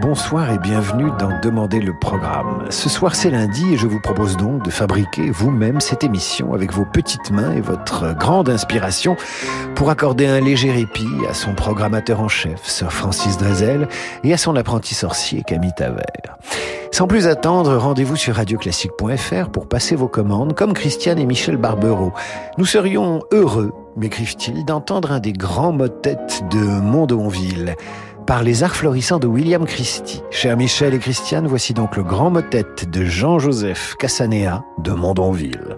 Bonsoir et bienvenue dans Demander le programme. Ce soir c'est lundi et je vous propose donc de fabriquer vous-même cette émission avec vos petites mains et votre grande inspiration pour accorder un léger répit à son programmateur en chef, Sir Francis Drezel, et à son apprenti sorcier Camille Tavert. Sans plus attendre, rendez-vous sur radioclassique.fr pour passer vos commandes comme Christiane et Michel Barbero. Nous serions heureux, m'écrivent-ils, d'entendre un des grands motets de Mondonville par les arts florissants de William Christie. Chers Michel et Christiane, voici donc le grand motet de Jean-Joseph Cassanea de Mondonville.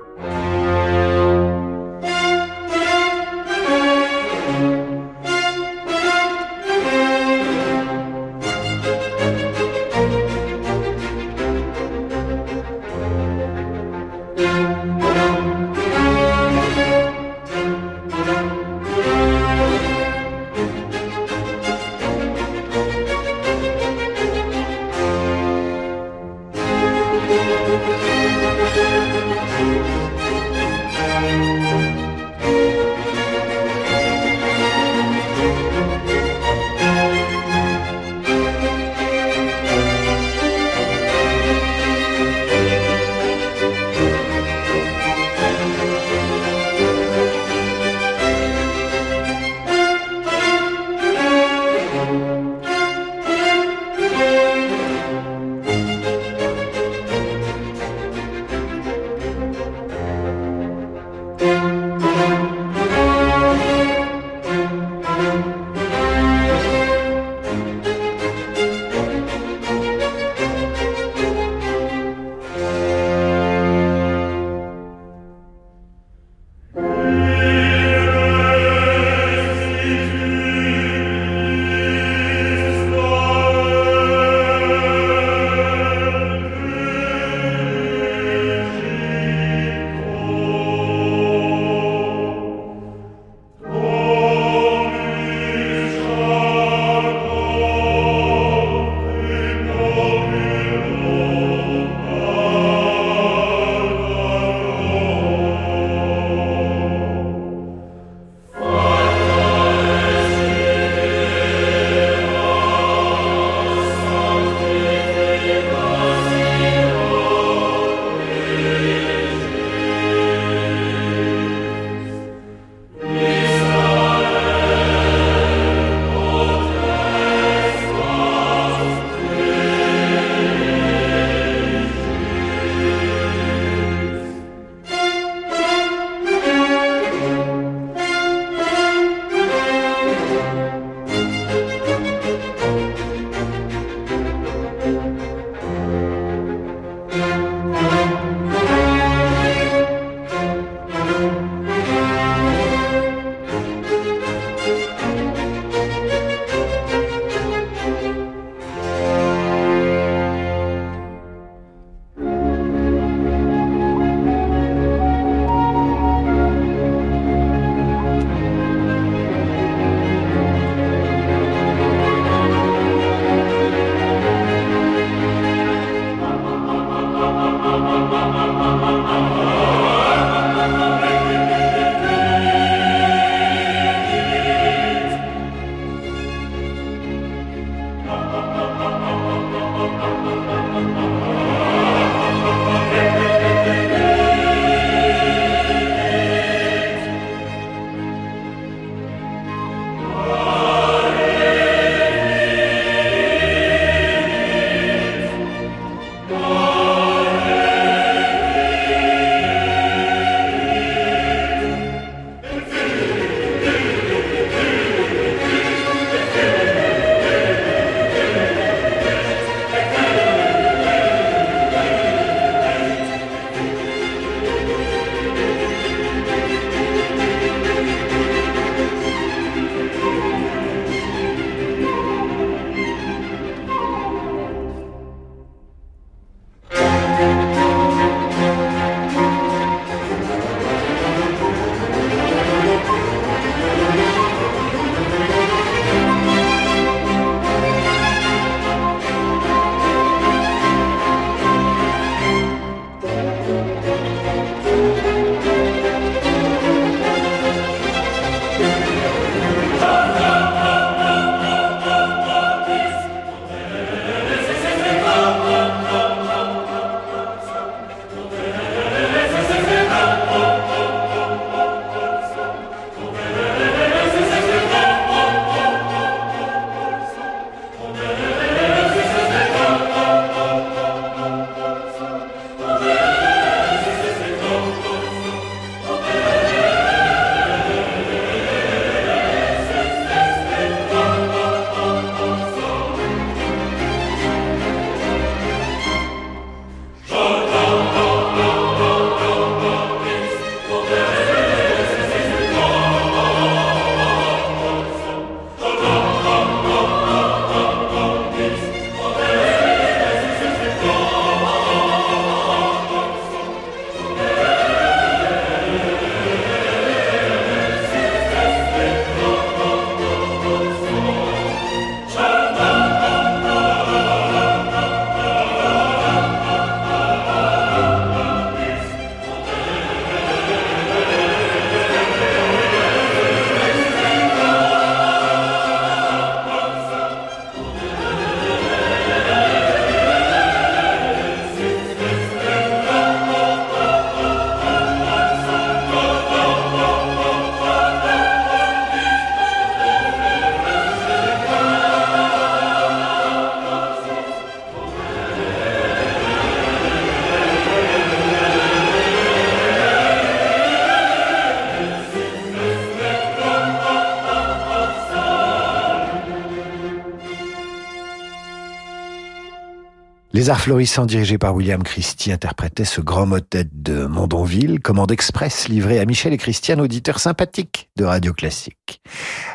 Les Arts Florissants dirigés par William Christie interprétaient ce grand motet de Mondonville, commande express livrée à Michel et Christiane, auditeurs sympathiques de Radio Classique.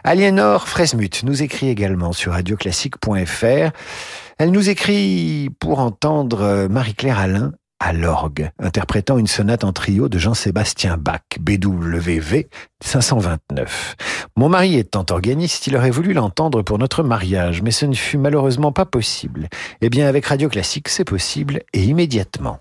Aliénor Fresmut nous écrit également sur radioclassique.fr. Elle nous écrit pour entendre Marie-Claire Alain à l'orgue, interprétant une sonate en trio de Jean-Sébastien Bach, BWV 529. Mon mari étant organiste, il aurait voulu l'entendre pour notre mariage, mais ce ne fut malheureusement pas possible. Eh bien, avec Radio Classique, c'est possible et immédiatement.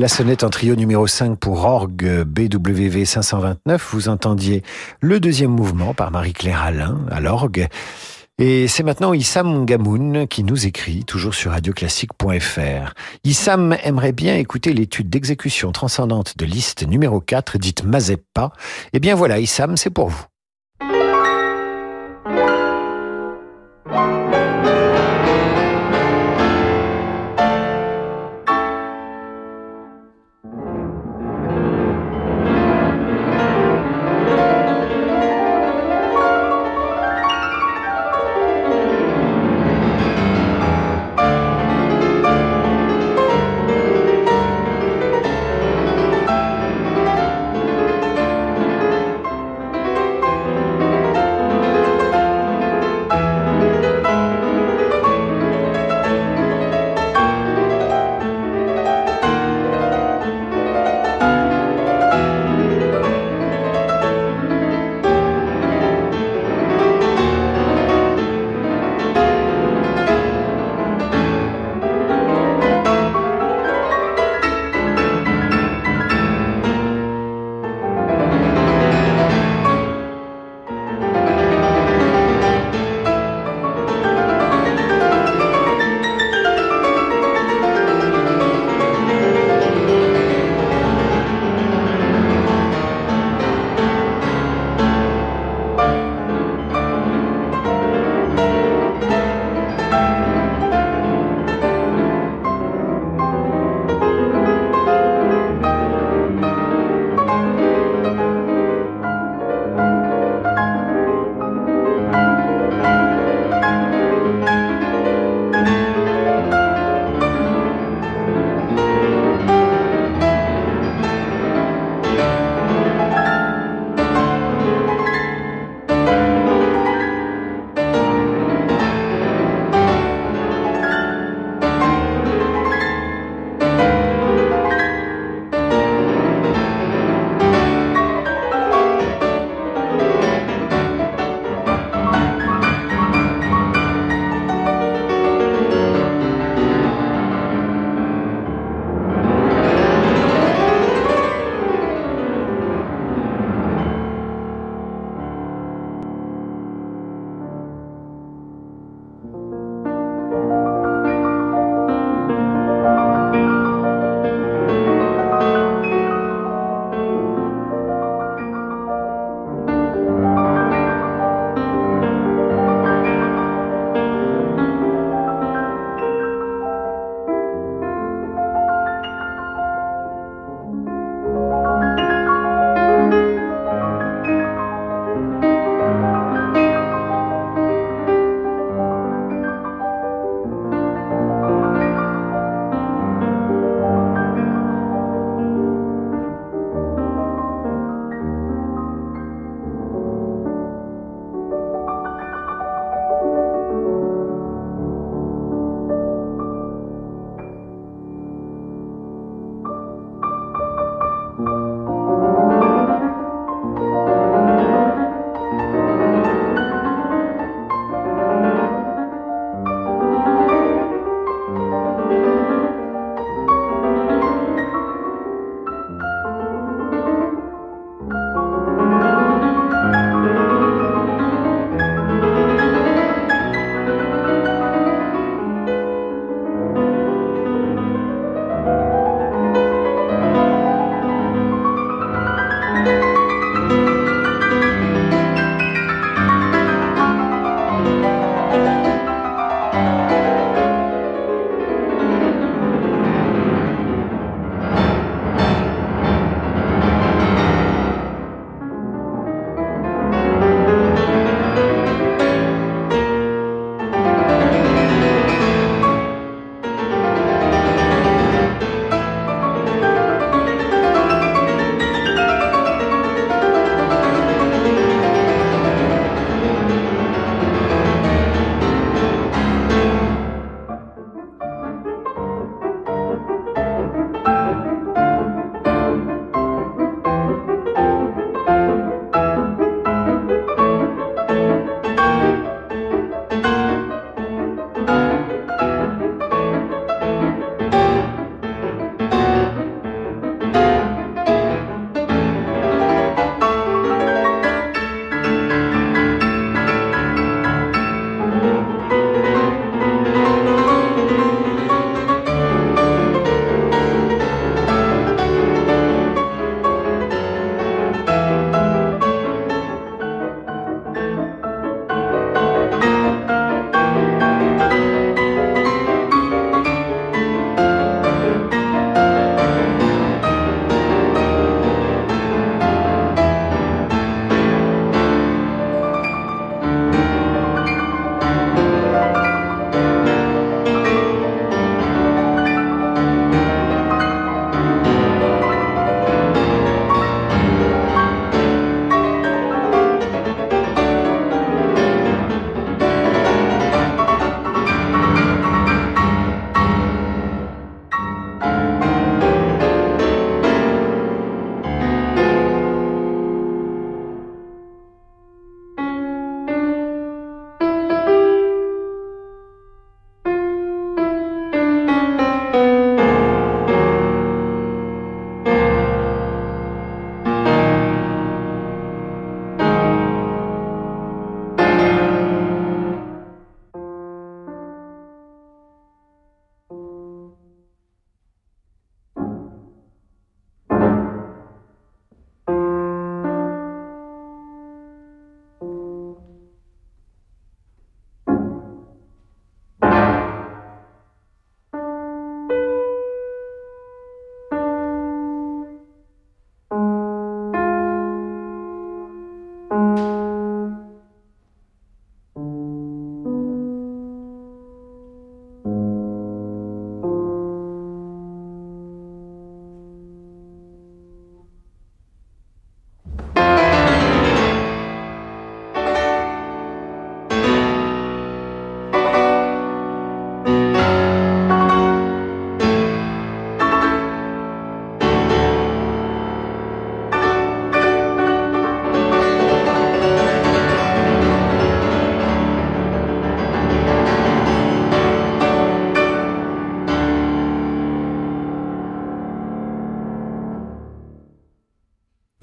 La sonnette en trio numéro 5 pour orgue BWV 529. Vous entendiez le deuxième mouvement par Marie-Claire Alain à l'orgue. Et c'est maintenant Issam Gamoun qui nous écrit, toujours sur radioclassique.fr. Issam aimerait bien écouter l'étude d'exécution transcendante de liste numéro 4, dite Mazeppa. Eh bien voilà, Issam, c'est pour vous.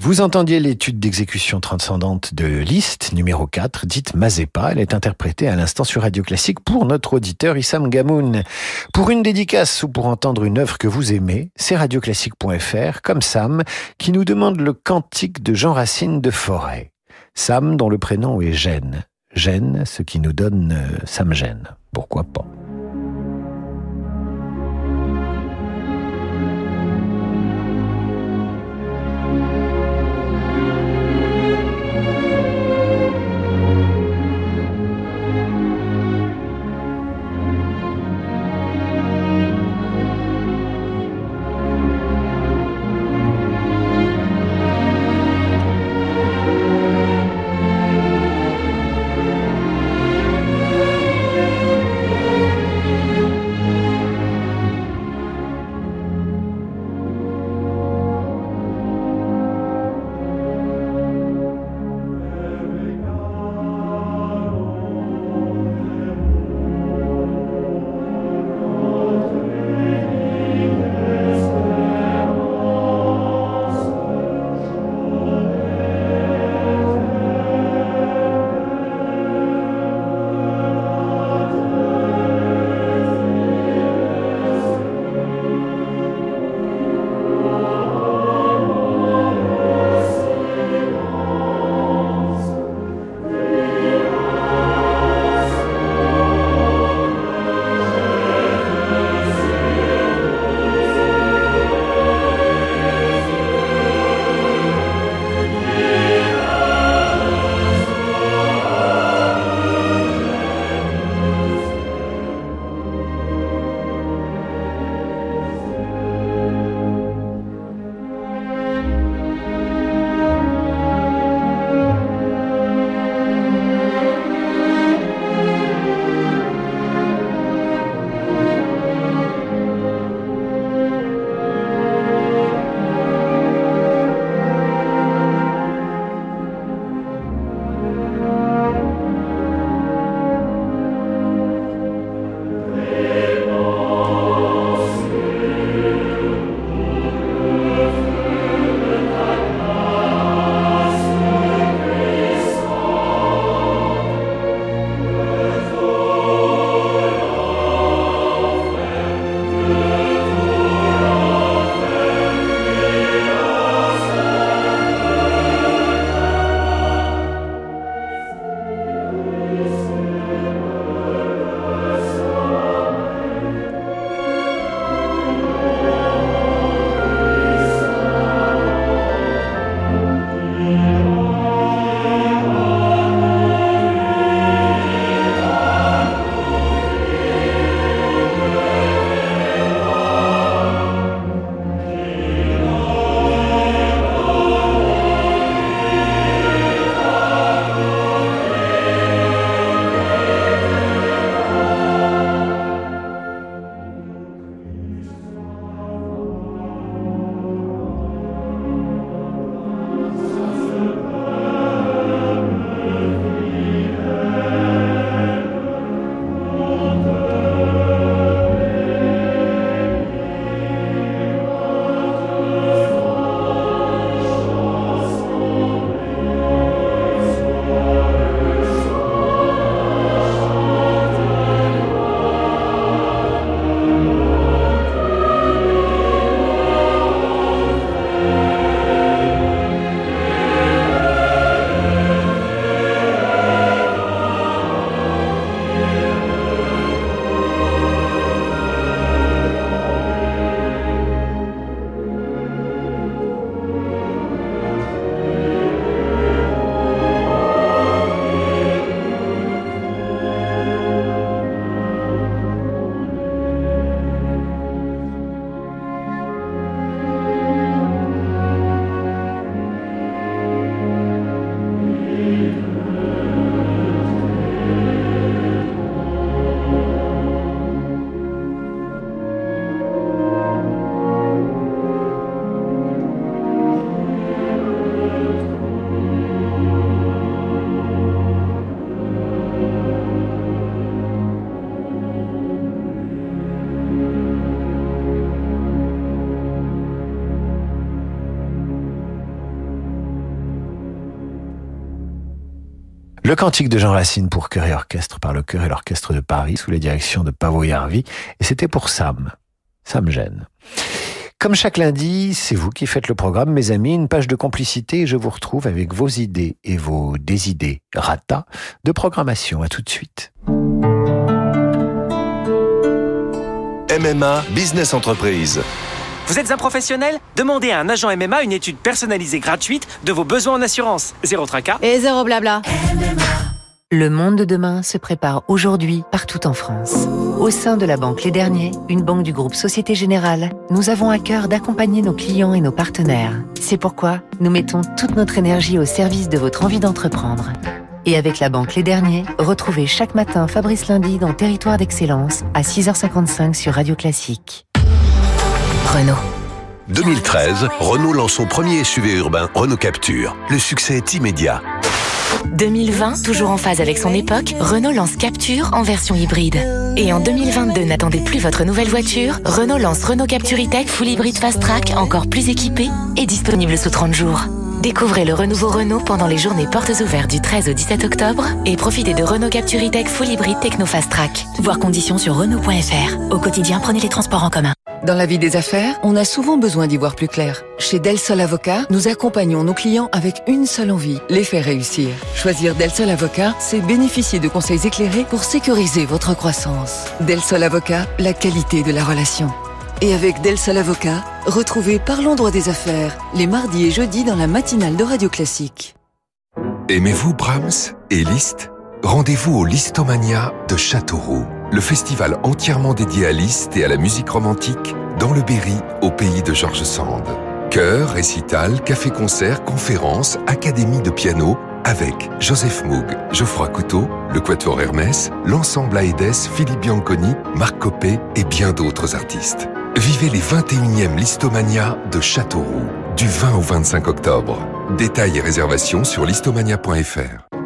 Vous entendiez l'étude d'exécution transcendante de Liszt, numéro 4, dite Mazepa. Elle est interprétée à l'instant sur Radio Classique pour notre auditeur Issam Gamoun. Pour une dédicace ou pour entendre une œuvre que vous aimez, c'est radioclassique.fr, comme Sam, qui nous demande le cantique de Jean Racine de Forêt. Sam, dont le prénom est Gênes. Gênes, ce qui nous donne euh, Sam Gênes. Pourquoi pas? Cantique de Jean Racine pour chœur et orchestre par le chœur et l'orchestre de Paris sous la direction de Pavo Yarvi. Et c'était pour Sam. Sam gêne. Comme chaque lundi, c'est vous qui faites le programme, mes amis, une page de complicité et je vous retrouve avec vos idées et vos désidées rata de programmation. À tout de suite. MMA Business Entreprise. Vous êtes un professionnel? Demandez à un agent MMA une étude personnalisée gratuite de vos besoins en assurance. Zéro tracas. Et zéro blabla. Le monde de demain se prépare aujourd'hui partout en France. Au sein de la banque Les Derniers, une banque du groupe Société Générale, nous avons à cœur d'accompagner nos clients et nos partenaires. C'est pourquoi nous mettons toute notre énergie au service de votre envie d'entreprendre. Et avec la banque Les Derniers, retrouvez chaque matin Fabrice Lundi dans Territoire d'Excellence à 6h55 sur Radio Classique. Renault. 2013, Renault lance son premier SUV urbain, Renault Capture. Le succès est immédiat. 2020, toujours en phase avec son époque, Renault lance Capture en version hybride. Et en 2022, n'attendez plus votre nouvelle voiture, Renault lance Renault Capture E-Tech Full Hybrid Fast Track, encore plus équipé et disponible sous 30 jours. Découvrez le renouveau Renault pendant les journées portes ouvertes du 13 au 17 octobre et profitez de Renault Capture E-Tech Full Hybrid Techno Fast Track. Voir conditions sur Renault.fr. Au quotidien, prenez les transports en commun. Dans la vie des affaires, on a souvent besoin d'y voir plus clair. Chez Del Sol Avocat, nous accompagnons nos clients avec une seule envie, les faire réussir. Choisir Del Sol Avocat, c'est bénéficier de conseils éclairés pour sécuriser votre croissance. Del Sol Avocat, la qualité de la relation. Et avec Del Sol Avocat, retrouvez Parlons droit des affaires, les mardis et jeudis dans la matinale de Radio Classique. Aimez-vous Brahms et Liszt? Rendez-vous au Listomania de Châteauroux, le festival entièrement dédié à Liszt et à la musique romantique dans le Berry, au pays de Georges Sand. Chœur, récital, café-concert, conférences, académie de piano, avec Joseph Moog, Geoffroy Couteau, le Quatuor Hermès, l'ensemble Aedes, Philippe Bianconi, Marc Copé et bien d'autres artistes. Vivez les 21e Listomania de Châteauroux, du 20 au 25 octobre. Détails et réservations sur listomania.fr.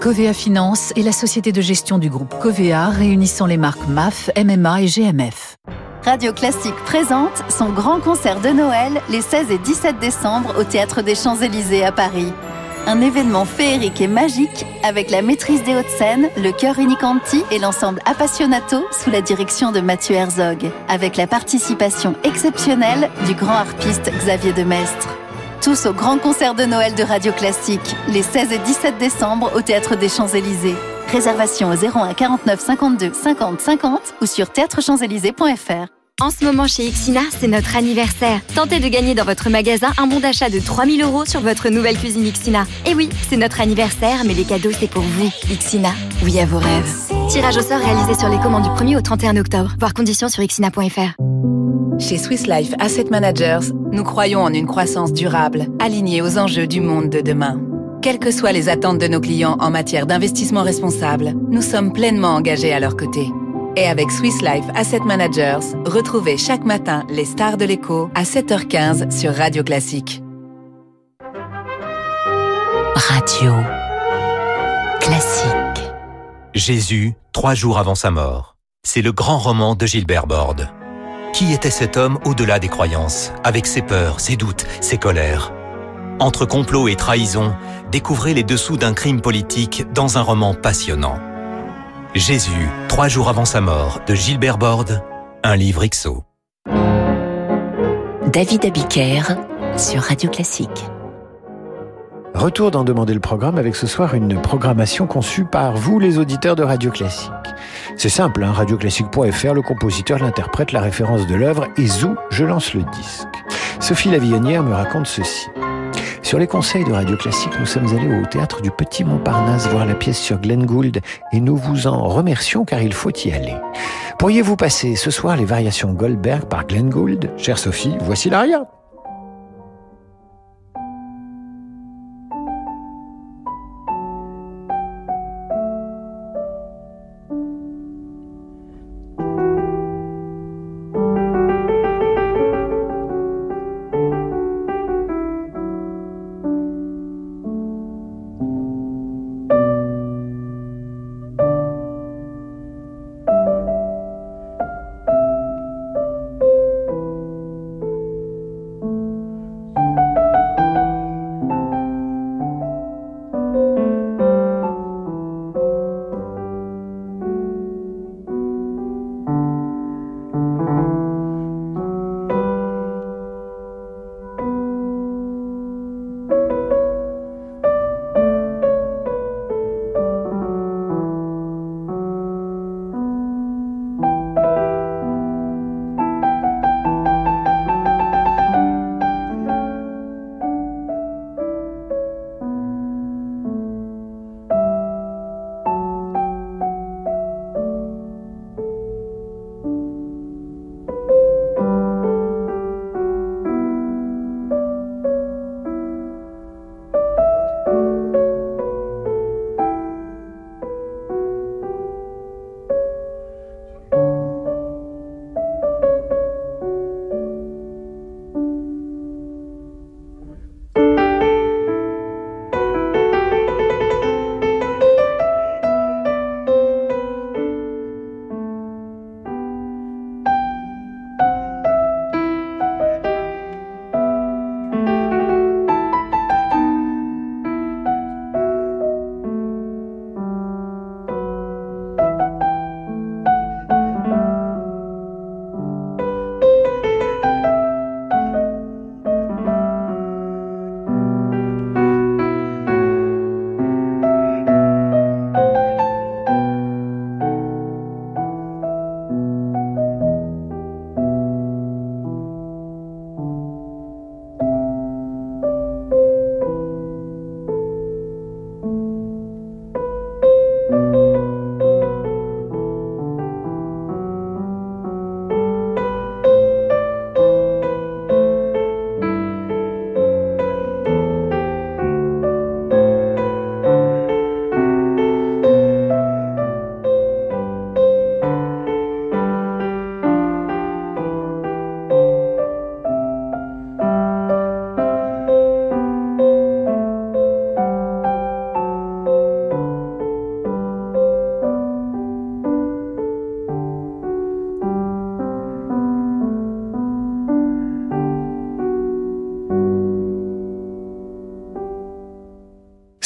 Covea Finance est la société de gestion du groupe Covea réunissant les marques MAF, MMA et GMF. Radio Classique présente son grand concert de Noël les 16 et 17 décembre au Théâtre des Champs-Élysées à Paris. Un événement féerique et magique avec la maîtrise des hautes scènes, le chœur Unicanti et l'ensemble Appassionato sous la direction de Mathieu Herzog, avec la participation exceptionnelle du grand harpiste Xavier Demestre. Tous au grand concert de Noël de Radio Classique, les 16 et 17 décembre au Théâtre des Champs-Élysées. Réservation au 01 49 52 50 50 ou sur théâtrechamps-élysées.fr. En ce moment chez Ixina, c'est notre anniversaire. Tentez de gagner dans votre magasin un bon d'achat de 3000 euros sur votre nouvelle cuisine Ixina. Et oui, c'est notre anniversaire, mais les cadeaux c'est pour vous. Ixina, oui à vos rêves. Tirage au sort réalisé sur les commandes du 1er au 31 octobre. Voir conditions sur ixina.fr. Chez Swiss Life Asset Managers, nous croyons en une croissance durable, alignée aux enjeux du monde de demain. Quelles que soient les attentes de nos clients en matière d'investissement responsable, nous sommes pleinement engagés à leur côté. Et avec Swiss Life Asset Managers, retrouvez chaque matin les stars de l'écho à 7h15 sur Radio Classique. Radio Classique. Jésus, trois jours avant sa mort. C'est le grand roman de Gilbert Borde. Qui était cet homme au-delà des croyances, avec ses peurs, ses doutes, ses colères? Entre complot et trahison, découvrez les dessous d'un crime politique dans un roman passionnant. Jésus, trois jours avant sa mort, de Gilbert Borde, un livre XO. David Abiker sur Radio Classique. Retour d'en demander le programme avec ce soir une programmation conçue par vous, les auditeurs de Radio Classique. C'est simple, hein, radioclassique.fr, le compositeur, l'interprète, la référence de l'œuvre, et zou, je lance le disque. Sophie Lavillonnière me raconte ceci. Sur les conseils de Radio Classique, nous sommes allés au théâtre du Petit Montparnasse voir la pièce sur Glenn Gould et nous vous en remercions car il faut y aller. Pourriez-vous passer ce soir les variations Goldberg par Glenn Gould? Chère Sophie, voici l'aria.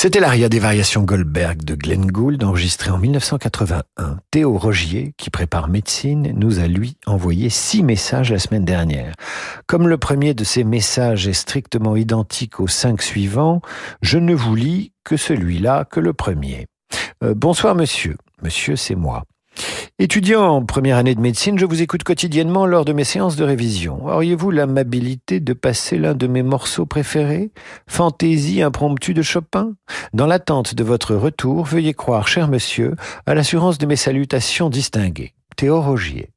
C'était l'aria des variations Goldberg de Glenn Gould enregistré en 1981. Théo Rogier, qui prépare médecine, nous a lui envoyé six messages la semaine dernière. Comme le premier de ces messages est strictement identique aux cinq suivants, je ne vous lis que celui-là que le premier. Euh, bonsoir monsieur. Monsieur, c'est moi. Étudiant en première année de médecine, je vous écoute quotidiennement lors de mes séances de révision. Auriez-vous l'amabilité de passer l'un de mes morceaux préférés? Fantaisie impromptue de Chopin? Dans l'attente de votre retour, veuillez croire, cher monsieur, à l'assurance de mes salutations distinguées. Théo Rogier.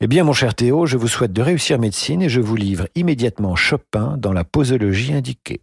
Eh bien, mon cher Théo, je vous souhaite de réussir médecine et je vous livre immédiatement Chopin dans la posologie indiquée.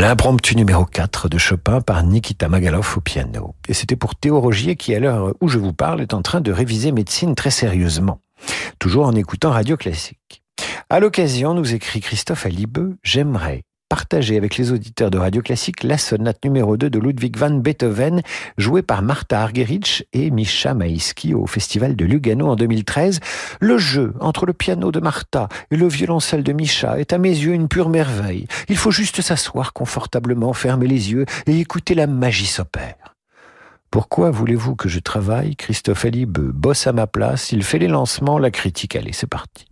L'impromptu numéro 4 de Chopin par Nikita Magalov au piano. Et c'était pour Théo Rogier qui, à l'heure où je vous parle, est en train de réviser médecine très sérieusement. Toujours en écoutant Radio Classique. À l'occasion, nous écrit Christophe Alibeux, j'aimerais partager avec les auditeurs de Radio Classique la sonate numéro 2 de Ludwig van Beethoven, jouée par Martha Argerich et Misha Maïski au Festival de Lugano en 2013. Le jeu entre le piano de Martha et le violoncelle de Misha est à mes yeux une pure merveille. Il faut juste s'asseoir confortablement, fermer les yeux et écouter la magie s'opère. Pourquoi voulez-vous que je travaille? Christophe Alibe bosse à ma place, il fait les lancements, la critique, allez, c'est parti.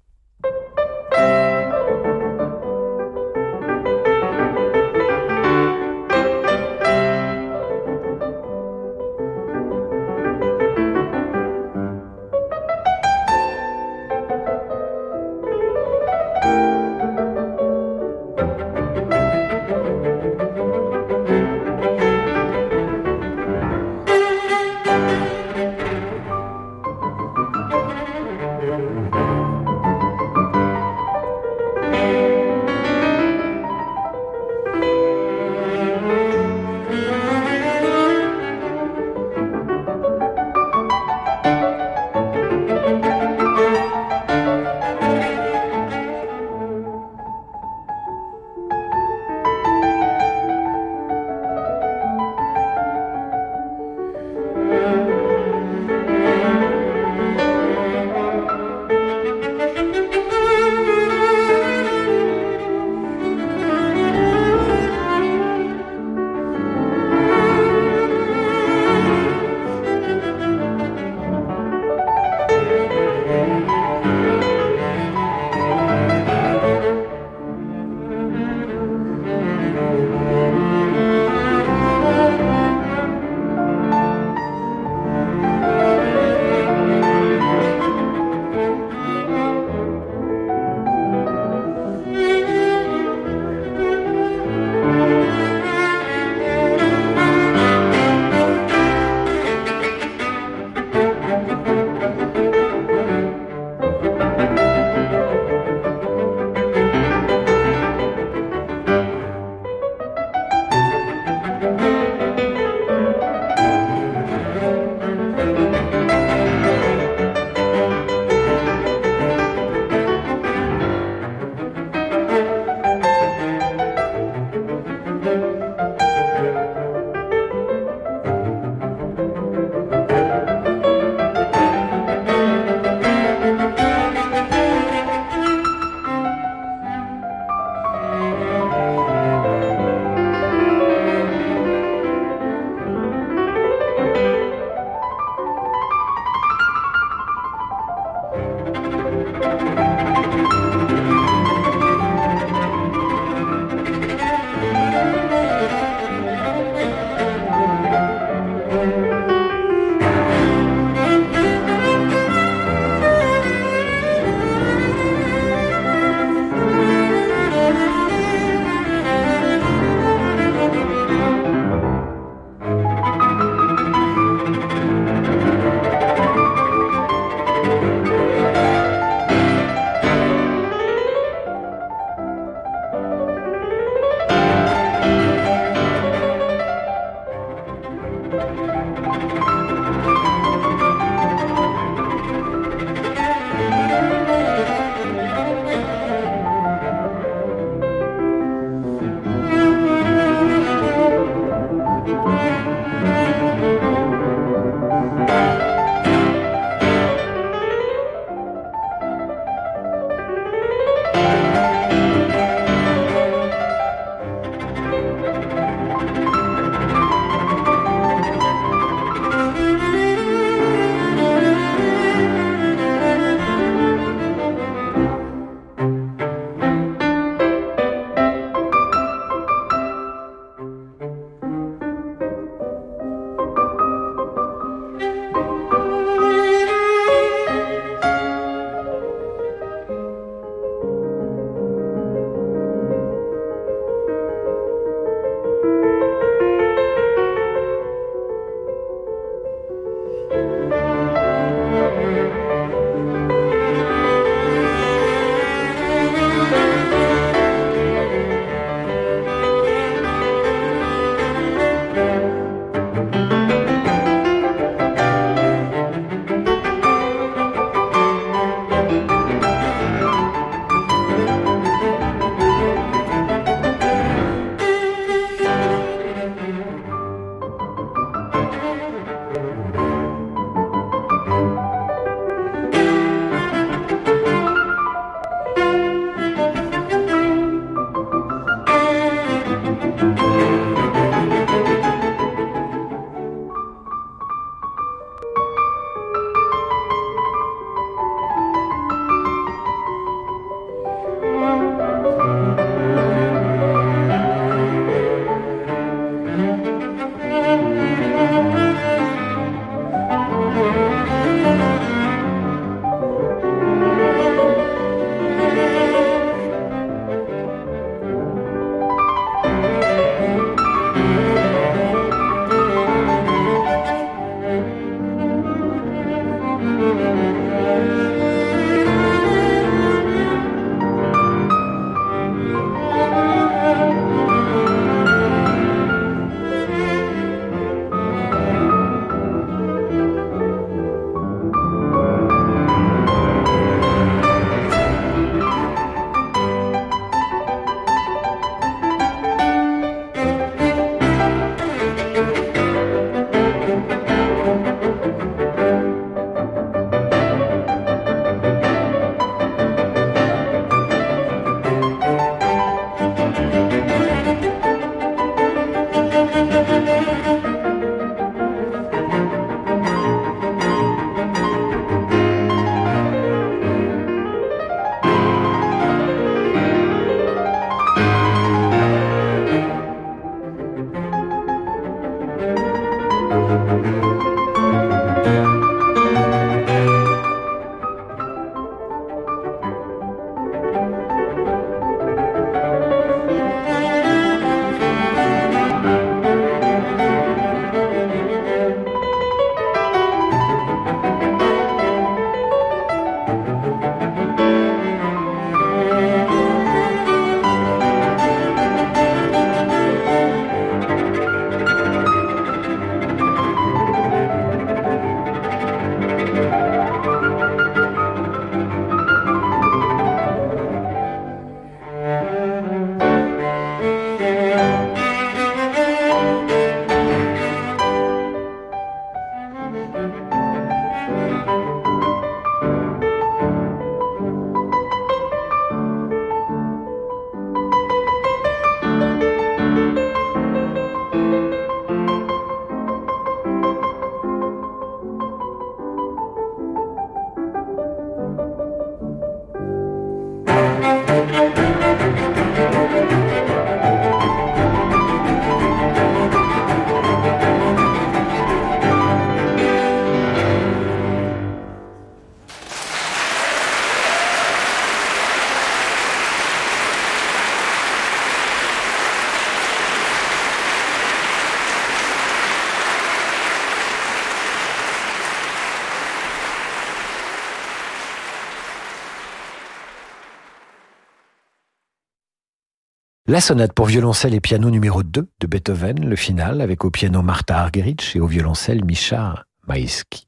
La sonate pour violoncelle et piano numéro 2 de Beethoven, le final, avec au piano Martha Argerich et au violoncelle Misha Maïski.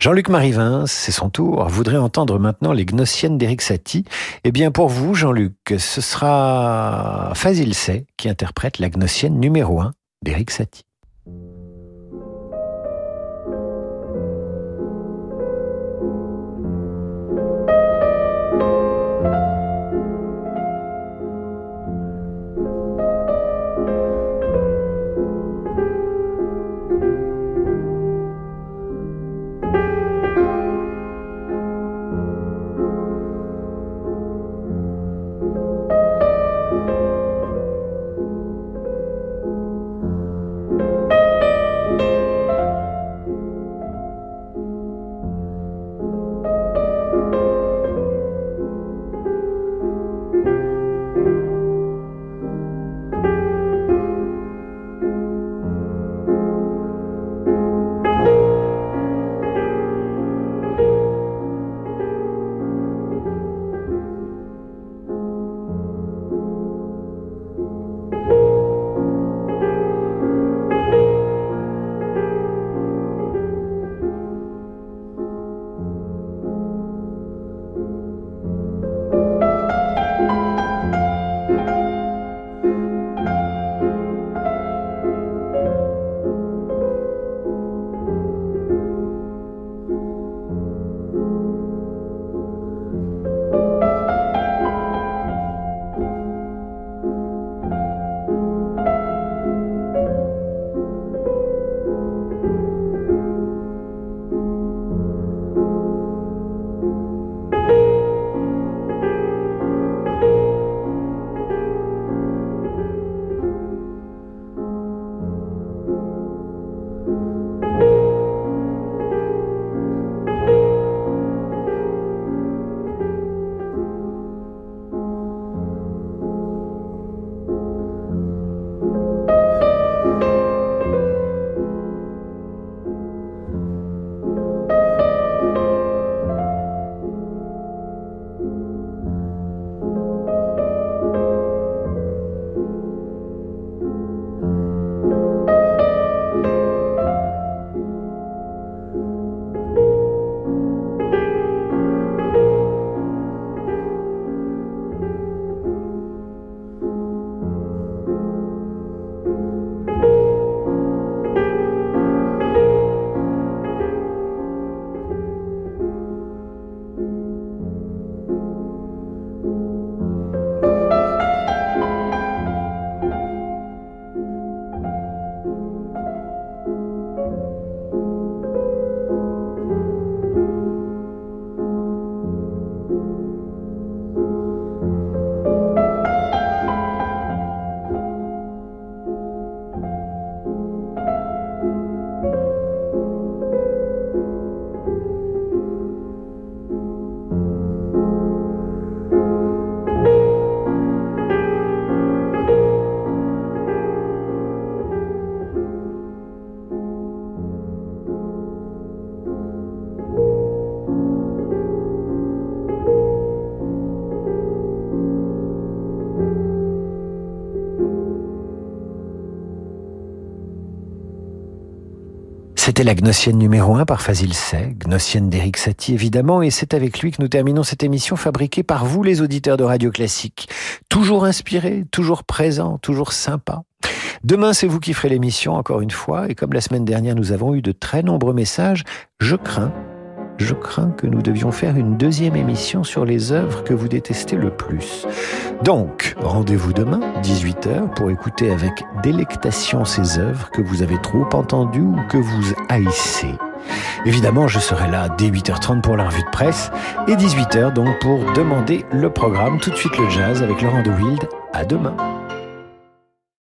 Jean-Luc Marivin, c'est son tour, voudrait entendre maintenant les Gnossiennes d'Eric Satie. Eh bien, pour vous, Jean-Luc, ce sera Fazil Say qui interprète la Gnossienne numéro 1 d'Eric Satie. La Gnossienne numéro 1 par Fazil Say, Gnossienne d'Eric Satie évidemment, et c'est avec lui que nous terminons cette émission fabriquée par vous les auditeurs de Radio Classique. Toujours inspiré, toujours présent, toujours sympa. Demain, c'est vous qui ferez l'émission encore une fois, et comme la semaine dernière nous avons eu de très nombreux messages, je crains je crains que nous devions faire une deuxième émission sur les œuvres que vous détestez le plus. Donc, rendez-vous demain, 18h, pour écouter avec délectation ces œuvres que vous avez trop entendues ou que vous haïssez. Évidemment, je serai là dès 8h30 pour la revue de presse et 18h donc pour demander le programme. Tout de suite le jazz avec Laurent de Wild. À demain.